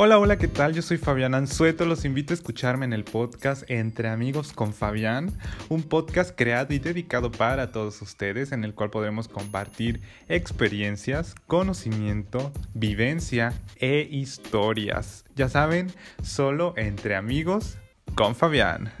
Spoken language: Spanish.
Hola, hola, ¿qué tal? Yo soy Fabián Anzueto, los invito a escucharme en el podcast Entre Amigos con Fabián, un podcast creado y dedicado para todos ustedes en el cual podremos compartir experiencias, conocimiento, vivencia e historias. Ya saben, solo entre amigos con Fabián.